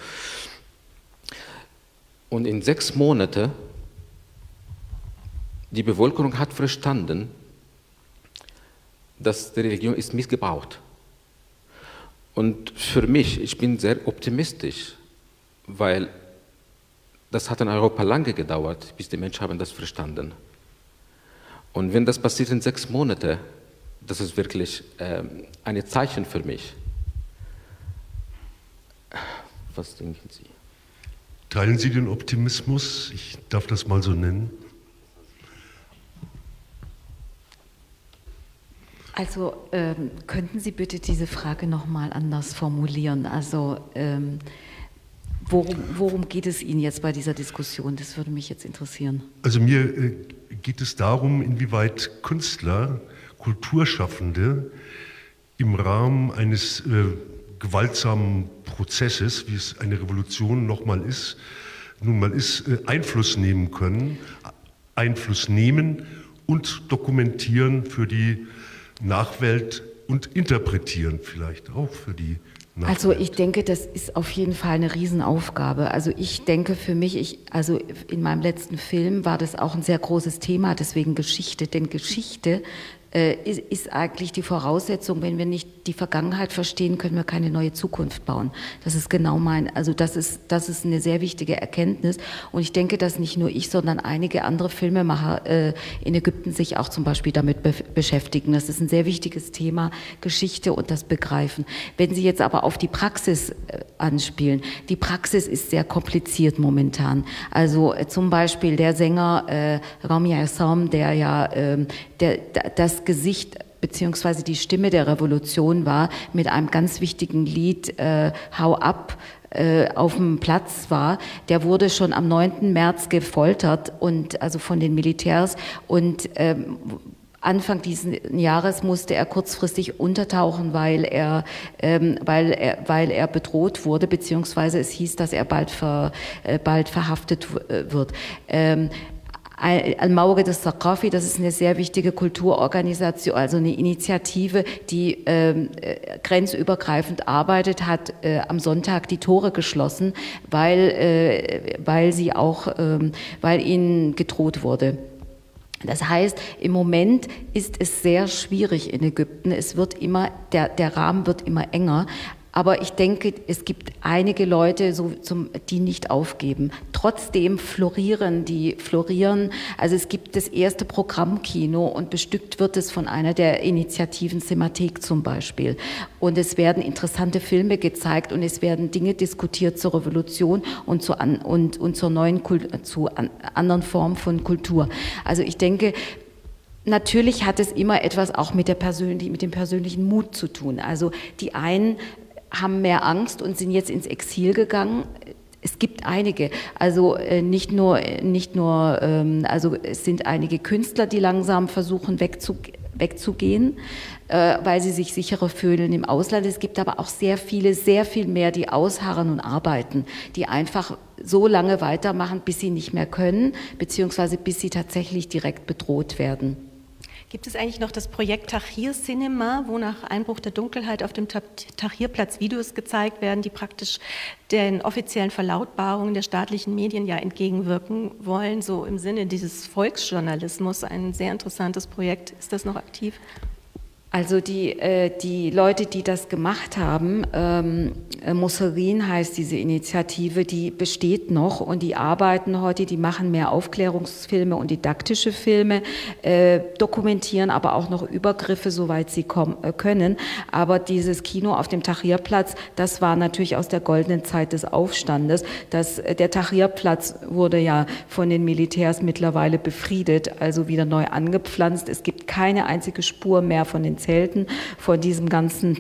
und in sechs Monaten die Bevölkerung hat verstanden, dass die Religion ist missgebraucht. Und für mich, ich bin sehr optimistisch, weil das hat in Europa lange gedauert, bis die Menschen haben das verstanden. Und wenn das passiert in sechs Monaten, das ist wirklich äh, ein Zeichen für mich. Was denken Sie? Teilen Sie den Optimismus? Ich darf das mal so nennen. Also ähm, könnten Sie bitte diese Frage noch mal anders formulieren? Also ähm, worum, worum, geht es Ihnen jetzt bei dieser Diskussion? Das würde mich jetzt interessieren. Also mir äh, geht es darum, inwieweit Künstler, Kulturschaffende im Rahmen eines äh, gewaltsamen Prozesses, wie es eine Revolution nochmal ist, nun mal ist, äh, Einfluss nehmen können, Einfluss nehmen und dokumentieren für die Nachwelt und interpretieren vielleicht auch für die Nachwelt. Also ich denke, das ist auf jeden Fall eine Riesenaufgabe. Also ich denke für mich, ich, also in meinem letzten Film war das auch ein sehr großes Thema, deswegen Geschichte, denn Geschichte ist, ist eigentlich die Voraussetzung, wenn wir nicht die Vergangenheit verstehen, können wir keine neue Zukunft bauen. Das ist genau mein, also das ist, das ist eine sehr wichtige Erkenntnis. Und ich denke, dass nicht nur ich, sondern einige andere Filmemacher äh, in Ägypten sich auch zum Beispiel damit be beschäftigen. Das ist ein sehr wichtiges Thema, Geschichte und das Begreifen. Wenn Sie jetzt aber auf die Praxis äh, anspielen, die Praxis ist sehr kompliziert momentan. Also äh, zum Beispiel der Sänger äh, Rami Assam, der ja äh, der, das Gesicht beziehungsweise die Stimme der Revolution war, mit einem ganz wichtigen Lied äh, Hau ab äh, auf dem Platz war, der wurde schon am 9. März gefoltert und also von den Militärs und ähm, Anfang dieses Jahres musste er kurzfristig untertauchen, weil er, ähm, weil er, weil er bedroht wurde, beziehungsweise es hieß, dass er bald, ver, äh, bald verhaftet äh, wird. Ähm, Al-Mawrid al-Thaqafi, das ist eine sehr wichtige Kulturorganisation, also eine Initiative, die ähm, äh, grenzübergreifend arbeitet, hat äh, am Sonntag die Tore geschlossen, weil, äh, weil sie auch, ähm, weil ihnen gedroht wurde. Das heißt, im Moment ist es sehr schwierig in Ägypten. Es wird immer, der, der Rahmen wird immer enger. Aber ich denke, es gibt einige Leute, so zum, die nicht aufgeben. Trotzdem florieren die, florieren. Also es gibt das erste Programmkino und bestückt wird es von einer der Initiativen Semathek zum Beispiel. Und es werden interessante Filme gezeigt und es werden Dinge diskutiert zur Revolution und, zu an, und, und zur neuen Kult, zu an, anderen Formen von Kultur. Also ich denke, Natürlich hat es immer etwas auch mit, der persönlichen, mit dem persönlichen Mut zu tun. Also die einen haben mehr Angst und sind jetzt ins Exil gegangen. Es gibt einige, also äh, nicht nur, nicht nur, ähm, also es sind einige Künstler, die langsam versuchen wegzu, wegzugehen, äh, weil sie sich sicherer fühlen im Ausland. Es gibt aber auch sehr viele, sehr viel mehr, die ausharren und arbeiten, die einfach so lange weitermachen, bis sie nicht mehr können, beziehungsweise bis sie tatsächlich direkt bedroht werden. Gibt es eigentlich noch das Projekt Tahrir Cinema, wo nach Einbruch der Dunkelheit auf dem Tahrirplatz Videos gezeigt werden, die praktisch den offiziellen Verlautbarungen der staatlichen Medien ja entgegenwirken wollen, so im Sinne dieses Volksjournalismus? Ein sehr interessantes Projekt. Ist das noch aktiv? Also die, äh, die Leute, die das gemacht haben, ähm, äh, Musserin heißt diese Initiative, die besteht noch und die arbeiten heute, die machen mehr Aufklärungsfilme und didaktische Filme, äh, dokumentieren aber auch noch Übergriffe, soweit sie kommen, äh, können. Aber dieses Kino auf dem Tahrirplatz, das war natürlich aus der goldenen Zeit des Aufstandes. Das, äh, der Tahrirplatz wurde ja von den Militärs mittlerweile befriedet, also wieder neu angepflanzt. Es gibt keine einzige Spur mehr von den Zelten, von diesem ganzen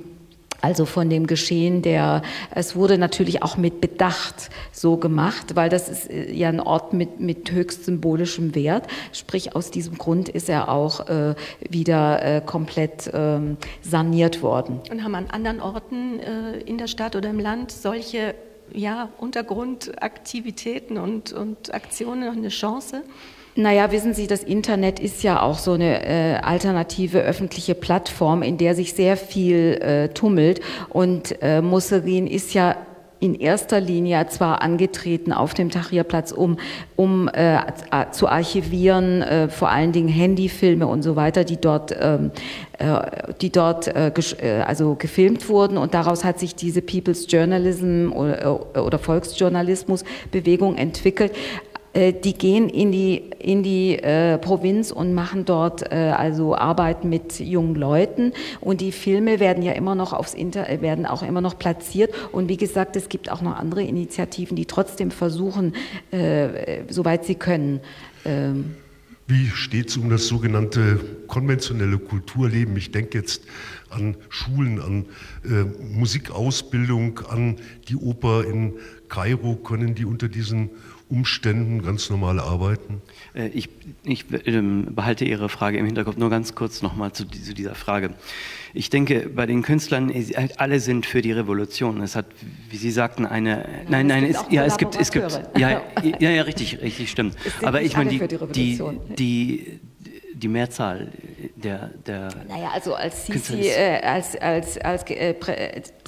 also von dem Geschehen der, es wurde natürlich auch mit Bedacht so gemacht, weil das ist äh, ja ein Ort mit, mit höchst symbolischem Wert. Sprich, aus diesem Grund ist er auch äh, wieder äh, komplett ähm, saniert worden. Und haben an anderen Orten äh, in der Stadt oder im Land solche ja, Untergrundaktivitäten und, und Aktionen noch eine Chance? Naja, wissen Sie, das Internet ist ja auch so eine äh, alternative öffentliche Plattform, in der sich sehr viel äh, tummelt. Und äh, Musserin ist ja in erster Linie zwar angetreten auf dem Tahrirplatz, um, um äh, zu archivieren, äh, vor allen Dingen Handyfilme und so weiter, die dort, ähm, äh, die dort äh, äh, also gefilmt wurden. Und daraus hat sich diese People's Journalism oder, äh, oder Volksjournalismus Bewegung entwickelt. Äh, die gehen in die, in die äh, Provinz und machen dort äh, also Arbeit mit jungen Leuten und die Filme werden ja immer noch aufs Inter äh, werden auch immer noch platziert und wie gesagt, es gibt auch noch andere Initiativen, die trotzdem versuchen, äh, soweit sie können. Ähm, wie steht es um das sogenannte konventionelle Kulturleben? Ich denke jetzt an Schulen, an äh, Musikausbildung, an die Oper in Kairo. Können die unter diesen Umständen ganz normal arbeiten? Äh, ich, ich ähm, behalte Ihre Frage im Hinterkopf. Nur ganz kurz nochmal zu, zu, dieser Frage. Ich denke, bei den Künstlern, alle sind für die Revolution. Es hat, wie Sie sagten, eine. Nein, nein, es, ja, es gibt, es gibt. Ja, ja, ja, richtig, richtig, stimmt. Aber ich meine, die, die, die, die Mehrzahl der, der Naja, also als Sisi, äh, als, als, als äh,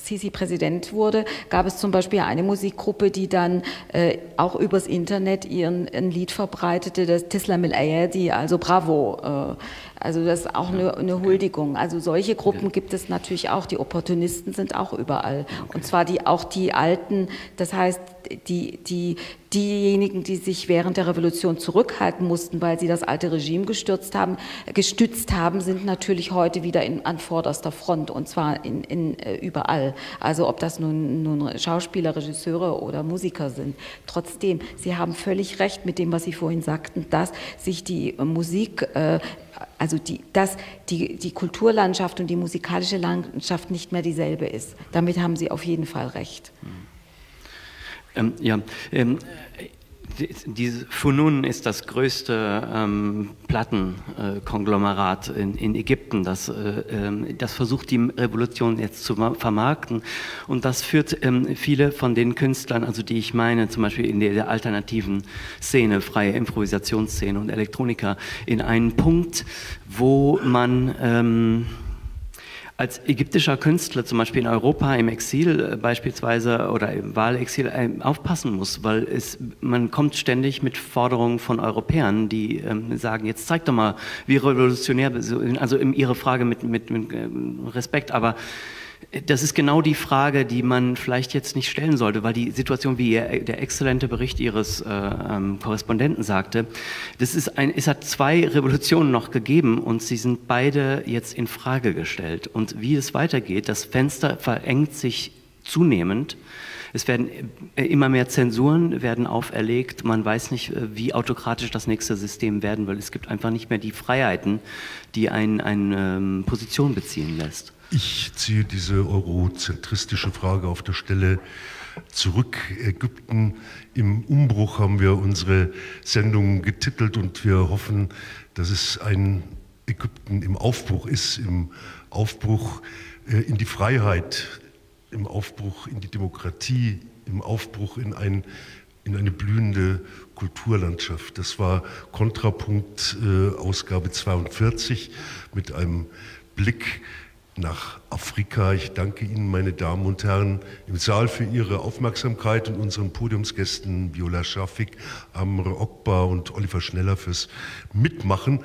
Sisi Präsident wurde, gab es zum Beispiel eine Musikgruppe, die dann äh, auch übers Internet ihren ein Lied verbreitete, das Tislam el Ayadi, also Bravo. Äh, Also das ist auch eine, eine Huldigung. Also solche Gruppen gibt es natürlich auch. Die Opportunisten sind auch überall. Und zwar die, auch die Alten, das heißt, die, die, diejenigen, die sich während der Revolution zurückhalten mussten, weil sie das alte Regime gestürzt haben, gestützt haben, sind natürlich heute wieder in, an vorderster Front und zwar in, in, äh, überall. Also ob das nun, nun Schauspieler, Regisseure oder Musiker sind. Trotzdem, Sie haben völlig recht mit dem, was Sie vorhin sagten, dass sich die Musik äh, also die, dass die, die Kulturlandschaft und die musikalische Landschaft nicht mehr dieselbe ist. Damit haben Sie auf jeden Fall recht. Ähm, ja, ähm, diese Funun ist das größte ähm, Plattenkonglomerat äh, in, in, Ägypten, das, äh, äh, das versucht, die Revolution jetzt zu vermarkten. Und das führt ähm, viele von den Künstlern, also die ich meine, zum Beispiel in der, der alternativen Szene, freie Improvisationsszene und Elektroniker, in einen Punkt, wo man ähm, als ägyptischer Künstler zum Beispiel in Europa im Exil äh, beispielsweise oder im Wahlexil äh, aufpassen muss, weil es, man kommt ständig mit Forderungen von Europäern, die ähm, sagen, jetzt zeigt doch mal, wie revolutionär, also Ihre Frage mit, mit, mit ähm, Respekt, aber das ist genau die Frage, die man vielleicht jetzt nicht stellen sollte, weil die Situation, wie der exzellente Bericht Ihres äh, ähm, Korrespondenten sagte, das ist ein, es hat zwei Revolutionen noch gegeben und sie sind beide jetzt in Frage gestellt. Und wie es weitergeht, das Fenster verengt sich zunehmend. Es werden äh, immer mehr Zensuren werden auferlegt. Man weiß nicht, äh, wie autokratisch das nächste System werden will. Es gibt einfach nicht mehr die Freiheiten, die eine ein, ähm, Position beziehen lässt. Ich ziehe diese eurozentristische Frage auf der Stelle zurück. Ägypten im Umbruch haben wir unsere Sendung getitelt und wir hoffen, dass es ein Ägypten im Aufbruch ist, im Aufbruch äh, in die Freiheit, im Aufbruch in die Demokratie, im Aufbruch in, ein, in eine blühende Kulturlandschaft. Das war Kontrapunkt äh, Ausgabe 42 mit einem Blick nach Afrika. Ich danke Ihnen, meine Damen und Herren, im Saal für Ihre Aufmerksamkeit und unseren Podiumsgästen Viola Schafik, Amre Okbar und Oliver Schneller fürs Mitmachen.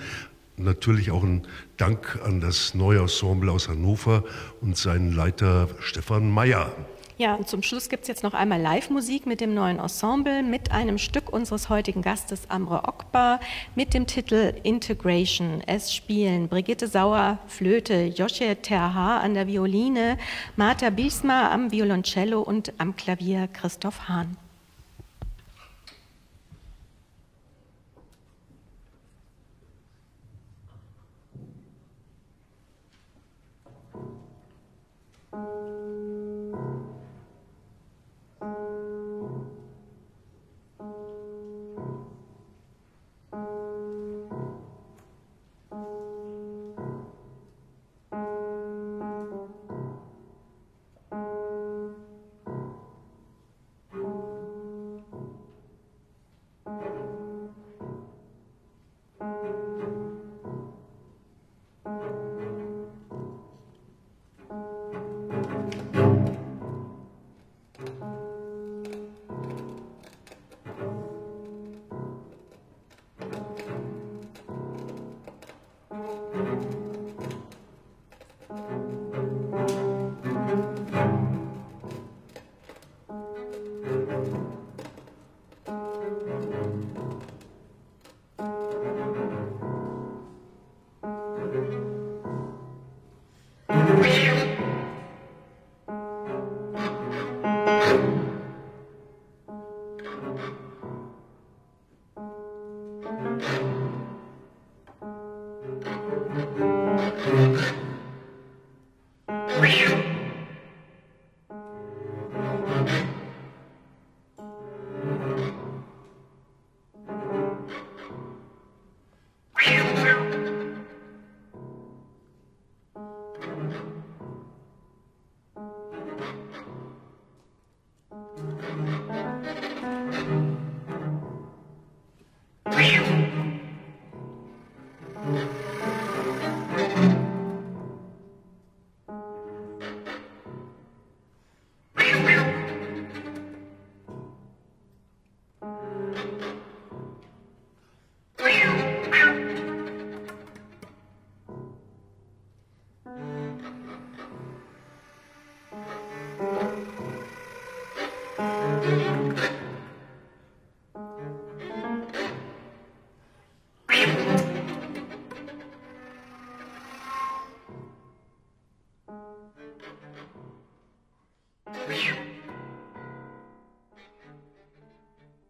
Natürlich auch ein Dank an das neue Ensemble aus Hannover und seinen Leiter Stefan Mayer. Ja, und zum Schluss gibt es jetzt noch einmal Live-Musik mit dem neuen Ensemble, mit einem Stück unseres heutigen Gastes Amre Okbar mit dem Titel Integration. Es spielen Brigitte Sauer, Flöte, Josche Terha an der Violine, Marta Bisma am Violoncello und am Klavier Christoph Hahn.